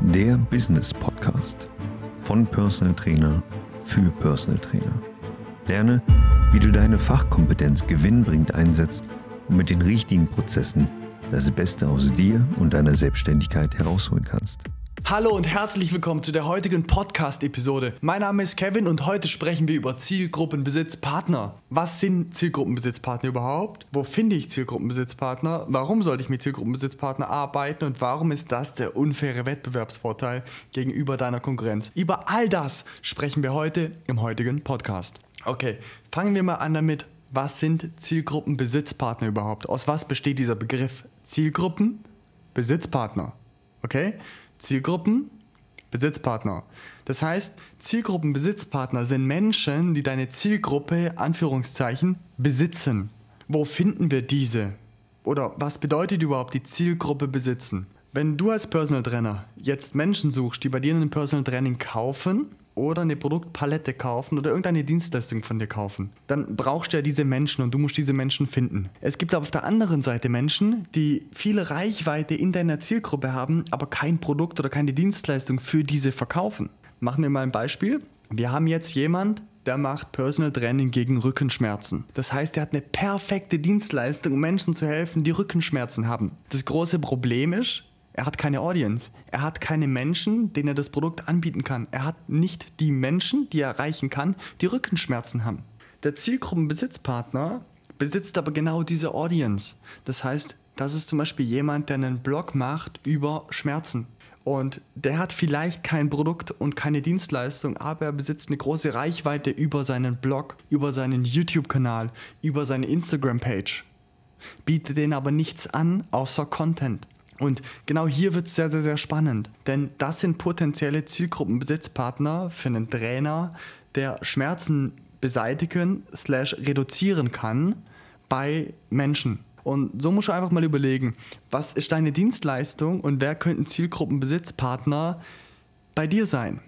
Der Business Podcast von Personal Trainer für Personal Trainer. Lerne, wie du deine Fachkompetenz gewinnbringend einsetzt und mit den richtigen Prozessen das Beste aus dir und deiner Selbstständigkeit herausholen kannst. Hallo und herzlich willkommen zu der heutigen Podcast-Episode. Mein Name ist Kevin und heute sprechen wir über Zielgruppenbesitzpartner. Was sind Zielgruppenbesitzpartner überhaupt? Wo finde ich Zielgruppenbesitzpartner? Warum sollte ich mit Zielgruppenbesitzpartner arbeiten und warum ist das der unfaire Wettbewerbsvorteil gegenüber deiner Konkurrenz? Über all das sprechen wir heute im heutigen Podcast. Okay, fangen wir mal an damit. Was sind Zielgruppenbesitzpartner überhaupt? Aus was besteht dieser Begriff? Zielgruppenbesitzpartner. Okay? Zielgruppen, Besitzpartner. Das heißt, Zielgruppenbesitzpartner sind Menschen, die deine Zielgruppe, Anführungszeichen, besitzen. Wo finden wir diese? Oder was bedeutet überhaupt die Zielgruppe besitzen? Wenn du als Personal Trainer jetzt Menschen suchst, die bei dir ein Personal Training kaufen, oder eine Produktpalette kaufen oder irgendeine Dienstleistung von dir kaufen, dann brauchst du ja diese Menschen und du musst diese Menschen finden. Es gibt aber auf der anderen Seite Menschen, die viele Reichweite in deiner Zielgruppe haben, aber kein Produkt oder keine Dienstleistung für diese verkaufen. Machen wir mal ein Beispiel. Wir haben jetzt jemand, der macht Personal Training gegen Rückenschmerzen. Das heißt, er hat eine perfekte Dienstleistung, um Menschen zu helfen, die Rückenschmerzen haben. Das große Problem ist, er hat keine Audience. Er hat keine Menschen, denen er das Produkt anbieten kann. Er hat nicht die Menschen, die er erreichen kann, die Rückenschmerzen haben. Der Zielgruppenbesitzpartner besitzt aber genau diese Audience. Das heißt, das ist zum Beispiel jemand, der einen Blog macht über Schmerzen. Und der hat vielleicht kein Produkt und keine Dienstleistung, aber er besitzt eine große Reichweite über seinen Blog, über seinen YouTube-Kanal, über seine Instagram-Page. Bietet denen aber nichts an außer Content. Und genau hier wird es sehr, sehr, sehr spannend, denn das sind potenzielle Zielgruppenbesitzpartner für einen Trainer, der Schmerzen beseitigen slash reduzieren kann bei Menschen. Und so musst du einfach mal überlegen, was ist deine Dienstleistung und wer könnten Zielgruppenbesitzpartner bei dir sein?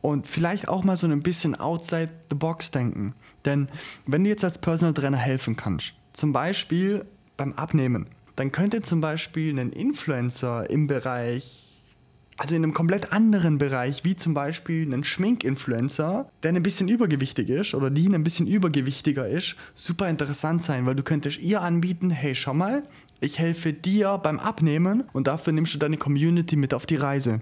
Und vielleicht auch mal so ein bisschen outside the box denken. Denn wenn du jetzt als Personal Trainer helfen kannst, zum Beispiel beim Abnehmen, dann könnte zum Beispiel ein Influencer im Bereich, also in einem komplett anderen Bereich, wie zum Beispiel ein Schminkinfluencer, der ein bisschen übergewichtig ist oder die ein bisschen übergewichtiger ist, super interessant sein, weil du könntest ihr anbieten, hey, schau mal, ich helfe dir beim Abnehmen und dafür nimmst du deine Community mit auf die Reise.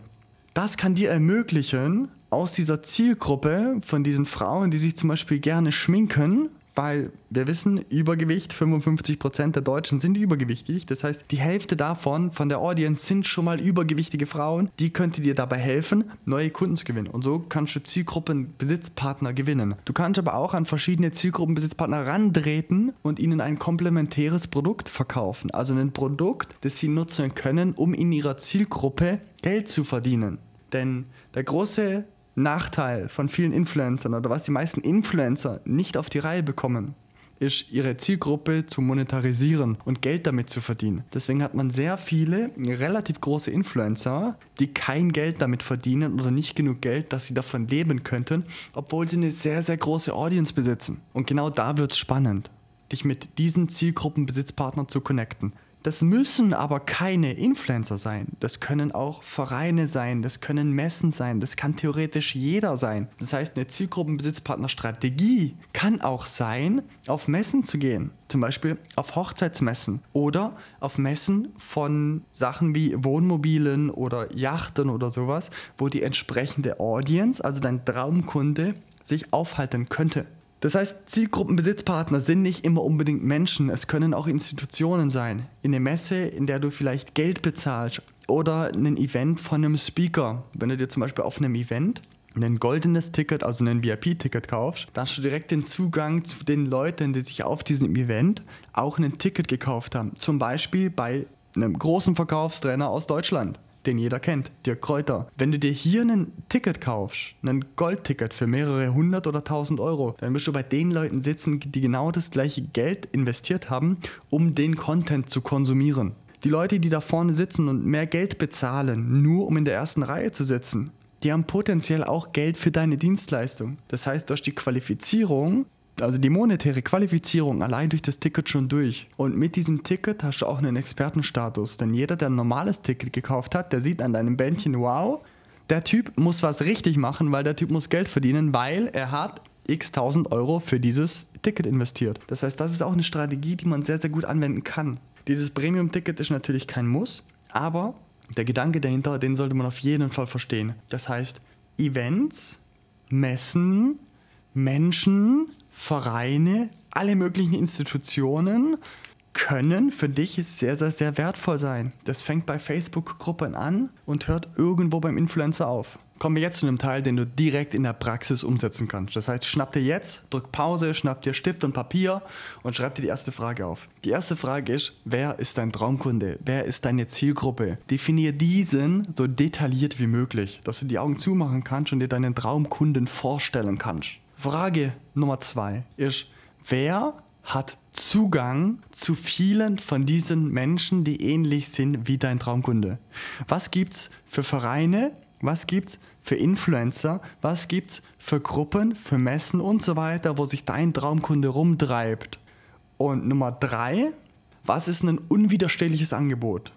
Das kann dir ermöglichen, aus dieser Zielgruppe von diesen Frauen, die sich zum Beispiel gerne schminken, weil wir wissen, Übergewicht, 55% der Deutschen sind übergewichtig. Das heißt, die Hälfte davon, von der Audience, sind schon mal übergewichtige Frauen. Die könnte dir dabei helfen, neue Kunden zu gewinnen. Und so kannst du Zielgruppenbesitzpartner gewinnen. Du kannst aber auch an verschiedene Zielgruppenbesitzpartner rantreten und ihnen ein komplementäres Produkt verkaufen. Also ein Produkt, das sie nutzen können, um in ihrer Zielgruppe Geld zu verdienen. Denn der große Nachteil von vielen Influencern oder was die meisten Influencer nicht auf die Reihe bekommen, ist, ihre Zielgruppe zu monetarisieren und Geld damit zu verdienen. Deswegen hat man sehr viele relativ große Influencer, die kein Geld damit verdienen oder nicht genug Geld, dass sie davon leben könnten, obwohl sie eine sehr, sehr große Audience besitzen. Und genau da wird es spannend, dich mit diesen Zielgruppenbesitzpartnern zu connecten. Das müssen aber keine Influencer sein. Das können auch Vereine sein, das können Messen sein, das kann theoretisch jeder sein. Das heißt, eine Zielgruppenbesitzpartnerstrategie kann auch sein, auf Messen zu gehen. Zum Beispiel auf Hochzeitsmessen oder auf Messen von Sachen wie Wohnmobilen oder Yachten oder sowas, wo die entsprechende Audience, also dein Traumkunde, sich aufhalten könnte. Das heißt, Zielgruppenbesitzpartner sind nicht immer unbedingt Menschen, es können auch Institutionen sein. In einer Messe, in der du vielleicht Geld bezahlst oder ein Event von einem Speaker. Wenn du dir zum Beispiel auf einem Event ein goldenes Ticket, also ein VIP-Ticket kaufst, dann hast du direkt den Zugang zu den Leuten, die sich auf diesem Event auch ein Ticket gekauft haben. Zum Beispiel bei einem großen Verkaufstrainer aus Deutschland den jeder kennt, Dirk Kräuter. Wenn du dir hier ein Ticket kaufst, ein Goldticket für mehrere hundert oder tausend Euro, dann wirst du bei den Leuten sitzen, die genau das gleiche Geld investiert haben, um den Content zu konsumieren. Die Leute, die da vorne sitzen und mehr Geld bezahlen, nur um in der ersten Reihe zu sitzen, die haben potenziell auch Geld für deine Dienstleistung. Das heißt, durch die Qualifizierung also die monetäre Qualifizierung allein durch das Ticket schon durch. Und mit diesem Ticket hast du auch einen Expertenstatus. Denn jeder, der ein normales Ticket gekauft hat, der sieht an deinem Bändchen, wow, Der Typ muss was richtig machen, weil der Typ muss Geld verdienen, weil er hat x tausend Euro für dieses Ticket investiert. Das heißt, das ist auch eine Strategie, die man sehr, sehr gut anwenden kann. Dieses Premium-Ticket ist natürlich kein Muss, aber der Gedanke dahinter, den sollte man auf jeden Fall verstehen. Das heißt, Events, Messen, Menschen, Vereine, alle möglichen Institutionen können für dich sehr, sehr, sehr wertvoll sein. Das fängt bei Facebook-Gruppen an und hört irgendwo beim Influencer auf. Kommen wir jetzt zu einem Teil, den du direkt in der Praxis umsetzen kannst. Das heißt, schnapp dir jetzt, drück Pause, schnapp dir Stift und Papier und schreib dir die erste Frage auf. Die erste Frage ist, wer ist dein Traumkunde? Wer ist deine Zielgruppe? Definier diesen so detailliert wie möglich, dass du die Augen zumachen kannst und dir deinen Traumkunden vorstellen kannst. Frage Nummer zwei ist, wer hat Zugang zu vielen von diesen Menschen, die ähnlich sind wie dein Traumkunde. Was gibt's für Vereine? Was gibt's für Influencer? Was gibt's für Gruppen, für Messen und so weiter, wo sich dein Traumkunde rumtreibt? Und Nummer drei, was ist ein unwiderstehliches Angebot,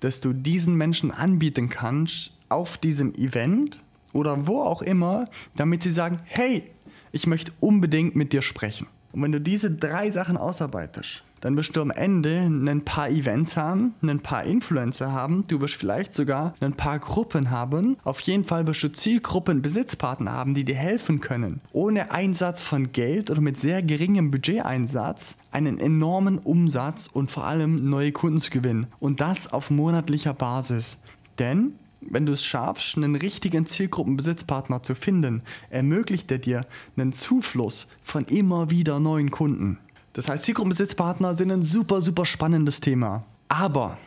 das du diesen Menschen anbieten kannst auf diesem Event oder wo auch immer, damit sie sagen, hey, ich möchte unbedingt mit dir sprechen. Und wenn du diese drei Sachen ausarbeitest, dann wirst du am Ende ein paar Events haben, ein paar Influencer haben, du wirst vielleicht sogar ein paar Gruppen haben. Auf jeden Fall wirst du Zielgruppen, Besitzpartner haben, die dir helfen können, ohne Einsatz von Geld oder mit sehr geringem Budgeteinsatz einen enormen Umsatz und vor allem neue Kunden zu gewinnen. Und das auf monatlicher Basis. Denn wenn du es schaffst, einen richtigen Zielgruppenbesitzpartner zu finden, ermöglicht er dir einen Zufluss von immer wieder neuen Kunden. Das heißt, Zielgruppenbesitzpartner sind ein super, super spannendes Thema. Aber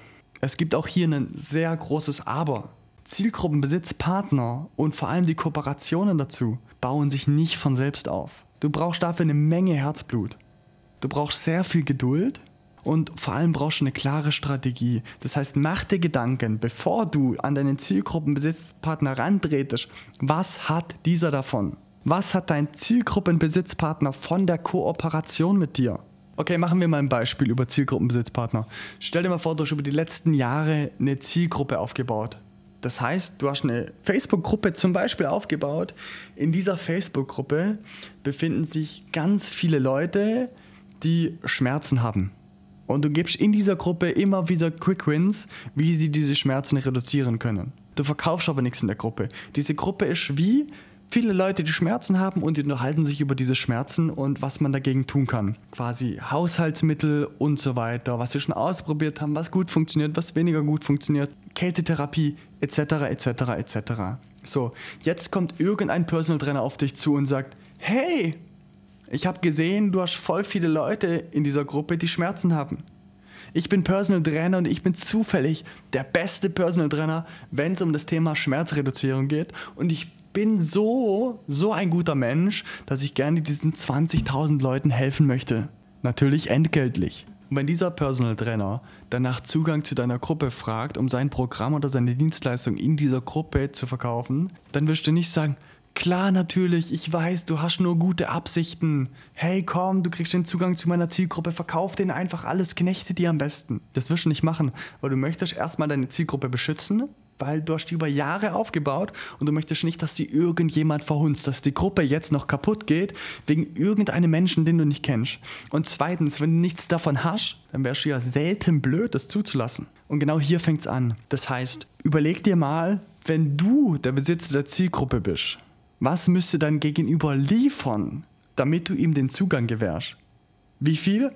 es gibt auch hier ein sehr großes Aber. Zielgruppenbesitzpartner und vor allem die Kooperationen dazu bauen sich nicht von selbst auf. Du brauchst dafür eine Menge Herzblut. Du brauchst sehr viel Geduld und vor allem brauchst du eine klare Strategie. Das heißt, mach dir Gedanken, bevor du an deinen Zielgruppenbesitzpartner rantretest, was hat dieser davon? Was hat dein Zielgruppenbesitzpartner von der Kooperation mit dir? Okay, machen wir mal ein Beispiel über Zielgruppenbesitzpartner. Stell dir mal vor, du hast über die letzten Jahre eine Zielgruppe aufgebaut. Das heißt, du hast eine Facebook-Gruppe zum Beispiel aufgebaut. In dieser Facebook-Gruppe befinden sich ganz viele Leute, die Schmerzen haben. Und du gibst in dieser Gruppe immer wieder Quick Wins, wie sie diese Schmerzen reduzieren können. Du verkaufst aber nichts in der Gruppe. Diese Gruppe ist wie viele Leute, die Schmerzen haben und die unterhalten sich über diese Schmerzen und was man dagegen tun kann. Quasi Haushaltsmittel und so weiter, was sie schon ausprobiert haben, was gut funktioniert, was weniger gut funktioniert, Kältetherapie etc. etc. etc. So, jetzt kommt irgendein Personal Trainer auf dich zu und sagt, hey, ich habe gesehen, du hast voll viele Leute in dieser Gruppe, die Schmerzen haben. Ich bin Personal Trainer und ich bin zufällig der beste Personal Trainer, wenn es um das Thema Schmerzreduzierung geht. Und ich bin so, so ein guter Mensch, dass ich gerne diesen 20.000 Leuten helfen möchte. Natürlich entgeltlich. Und wenn dieser Personal Trainer danach Zugang zu deiner Gruppe fragt, um sein Programm oder seine Dienstleistung in dieser Gruppe zu verkaufen, dann wirst du nicht sagen, Klar, natürlich, ich weiß, du hast nur gute Absichten. Hey, komm, du kriegst den Zugang zu meiner Zielgruppe, verkauf denen einfach alles, knechte die am besten. Das wirst du nicht machen, weil du möchtest erstmal deine Zielgruppe beschützen, weil du hast die über Jahre aufgebaut und du möchtest nicht, dass die irgendjemand verhunzt, dass die Gruppe jetzt noch kaputt geht wegen irgendeinem Menschen, den du nicht kennst. Und zweitens, wenn du nichts davon hast, dann wärst du ja selten blöd, das zuzulassen. Und genau hier fängt es an. Das heißt, überleg dir mal, wenn du der Besitzer der Zielgruppe bist, was müsste dein Gegenüber liefern, damit du ihm den Zugang gewährst? Wie viel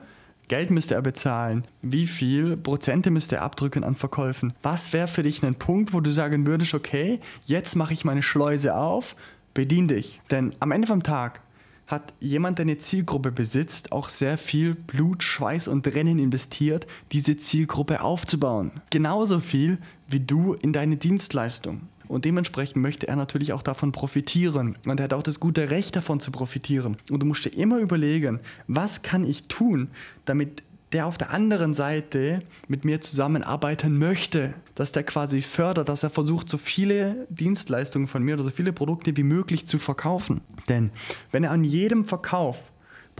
Geld müsste er bezahlen? Wie viel Prozente müsste er abdrücken an Verkäufen? Was wäre für dich ein Punkt, wo du sagen würdest, okay, jetzt mache ich meine Schleuse auf, bedien dich. Denn am Ende vom Tag hat jemand, der eine Zielgruppe besitzt, auch sehr viel Blut, Schweiß und Rennen investiert, diese Zielgruppe aufzubauen. Genauso viel wie du in deine Dienstleistung. Und dementsprechend möchte er natürlich auch davon profitieren. Und er hat auch das gute Recht davon zu profitieren. Und du musst dir immer überlegen, was kann ich tun, damit der auf der anderen Seite mit mir zusammenarbeiten möchte, dass der quasi fördert, dass er versucht, so viele Dienstleistungen von mir oder so viele Produkte wie möglich zu verkaufen. Denn wenn er an jedem Verkauf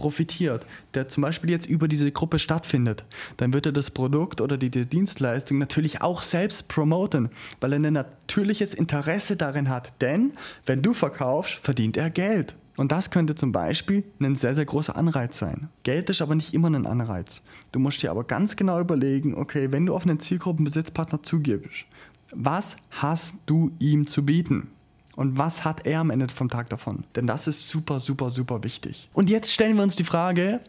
profitiert, der zum Beispiel jetzt über diese Gruppe stattfindet, dann wird er das Produkt oder die, die Dienstleistung natürlich auch selbst promoten, weil er ein natürliches Interesse darin hat. Denn wenn du verkaufst, verdient er Geld. Und das könnte zum Beispiel ein sehr, sehr großer Anreiz sein. Geld ist aber nicht immer ein Anreiz. Du musst dir aber ganz genau überlegen, okay, wenn du auf einen Zielgruppenbesitzpartner zugibst, was hast du ihm zu bieten? Und was hat er am Ende vom Tag davon? Denn das ist super, super, super wichtig. Und jetzt stellen wir uns die Frage,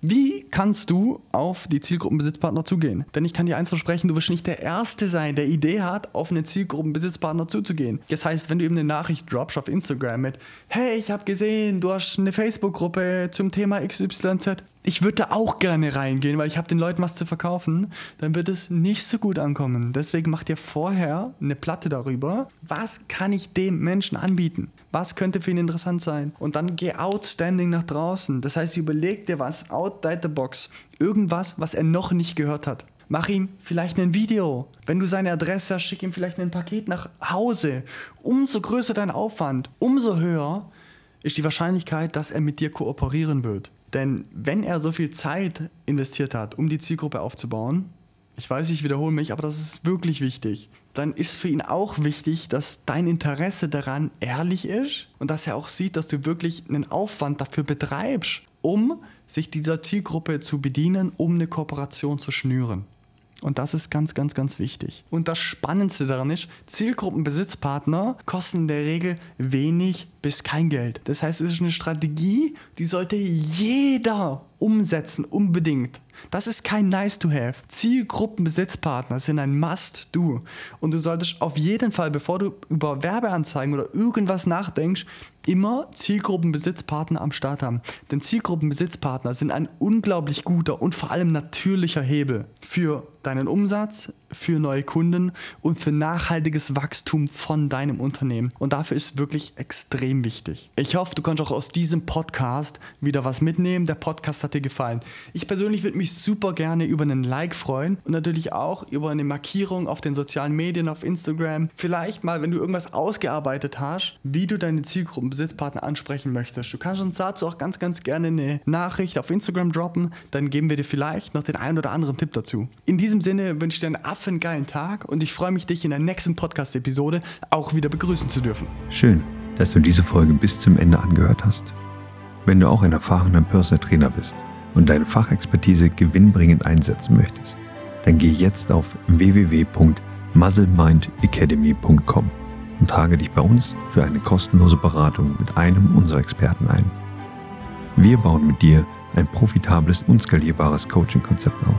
wie kannst du auf die Zielgruppenbesitzpartner zugehen? Denn ich kann dir eins versprechen, du wirst nicht der Erste sein, der Idee hat, auf einen Zielgruppenbesitzpartner zuzugehen. Das heißt, wenn du eben eine Nachricht droppst auf Instagram mit, hey, ich habe gesehen, du hast eine Facebook-Gruppe zum Thema XYZ, ich würde da auch gerne reingehen, weil ich habe den Leuten was zu verkaufen, dann wird es nicht so gut ankommen. Deswegen mach dir vorher eine Platte darüber, was kann ich dem Menschen anbieten? Was könnte für ihn interessant sein? Und dann geh outstanding nach draußen. Das heißt, überleg dir was, outside the box. Irgendwas, was er noch nicht gehört hat. Mach ihm vielleicht ein Video. Wenn du seine Adresse hast, schick ihm vielleicht ein Paket nach Hause. Umso größer dein Aufwand, umso höher ist die Wahrscheinlichkeit, dass er mit dir kooperieren wird. Denn wenn er so viel Zeit investiert hat, um die Zielgruppe aufzubauen, ich weiß, ich wiederhole mich, aber das ist wirklich wichtig, dann ist für ihn auch wichtig, dass dein Interesse daran ehrlich ist und dass er auch sieht, dass du wirklich einen Aufwand dafür betreibst, um sich dieser Zielgruppe zu bedienen, um eine Kooperation zu schnüren. Und das ist ganz, ganz, ganz wichtig. Und das Spannendste daran ist, Zielgruppenbesitzpartner kosten in der Regel wenig bis kein Geld. Das heißt, es ist eine Strategie, die sollte jeder umsetzen, unbedingt. Das ist kein Nice to have. Zielgruppenbesitzpartner sind ein Must-Do. Und du solltest auf jeden Fall, bevor du über Werbeanzeigen oder irgendwas nachdenkst, immer Zielgruppenbesitzpartner am Start haben. Denn Zielgruppenbesitzpartner sind ein unglaublich guter und vor allem natürlicher Hebel für deinen Umsatz, für neue Kunden und für nachhaltiges Wachstum von deinem Unternehmen. Und dafür ist wirklich extrem wichtig. Ich hoffe, du kannst auch aus diesem Podcast wieder was mitnehmen. Der Podcast hat dir gefallen. Ich persönlich würde mich super gerne über einen Like freuen und natürlich auch über eine Markierung auf den sozialen Medien, auf Instagram. Vielleicht mal, wenn du irgendwas ausgearbeitet hast, wie du deine Zielgruppenbesitzpartner ansprechen möchtest. Du kannst uns dazu auch ganz, ganz gerne eine Nachricht auf Instagram droppen. Dann geben wir dir vielleicht noch den einen oder anderen Tipp dazu. In diesem Sinne wünsche ich dir einen affengeilen Tag und ich freue mich, dich in der nächsten Podcast-Episode auch wieder begrüßen zu dürfen. Schön, dass du diese Folge bis zum Ende angehört hast. Wenn du auch ein erfahrener Personal Trainer bist und deine Fachexpertise gewinnbringend einsetzen möchtest, dann geh jetzt auf www.muzzlemindacademy.com und trage dich bei uns für eine kostenlose Beratung mit einem unserer Experten ein. Wir bauen mit dir ein profitables und skalierbares Coaching-Konzept auf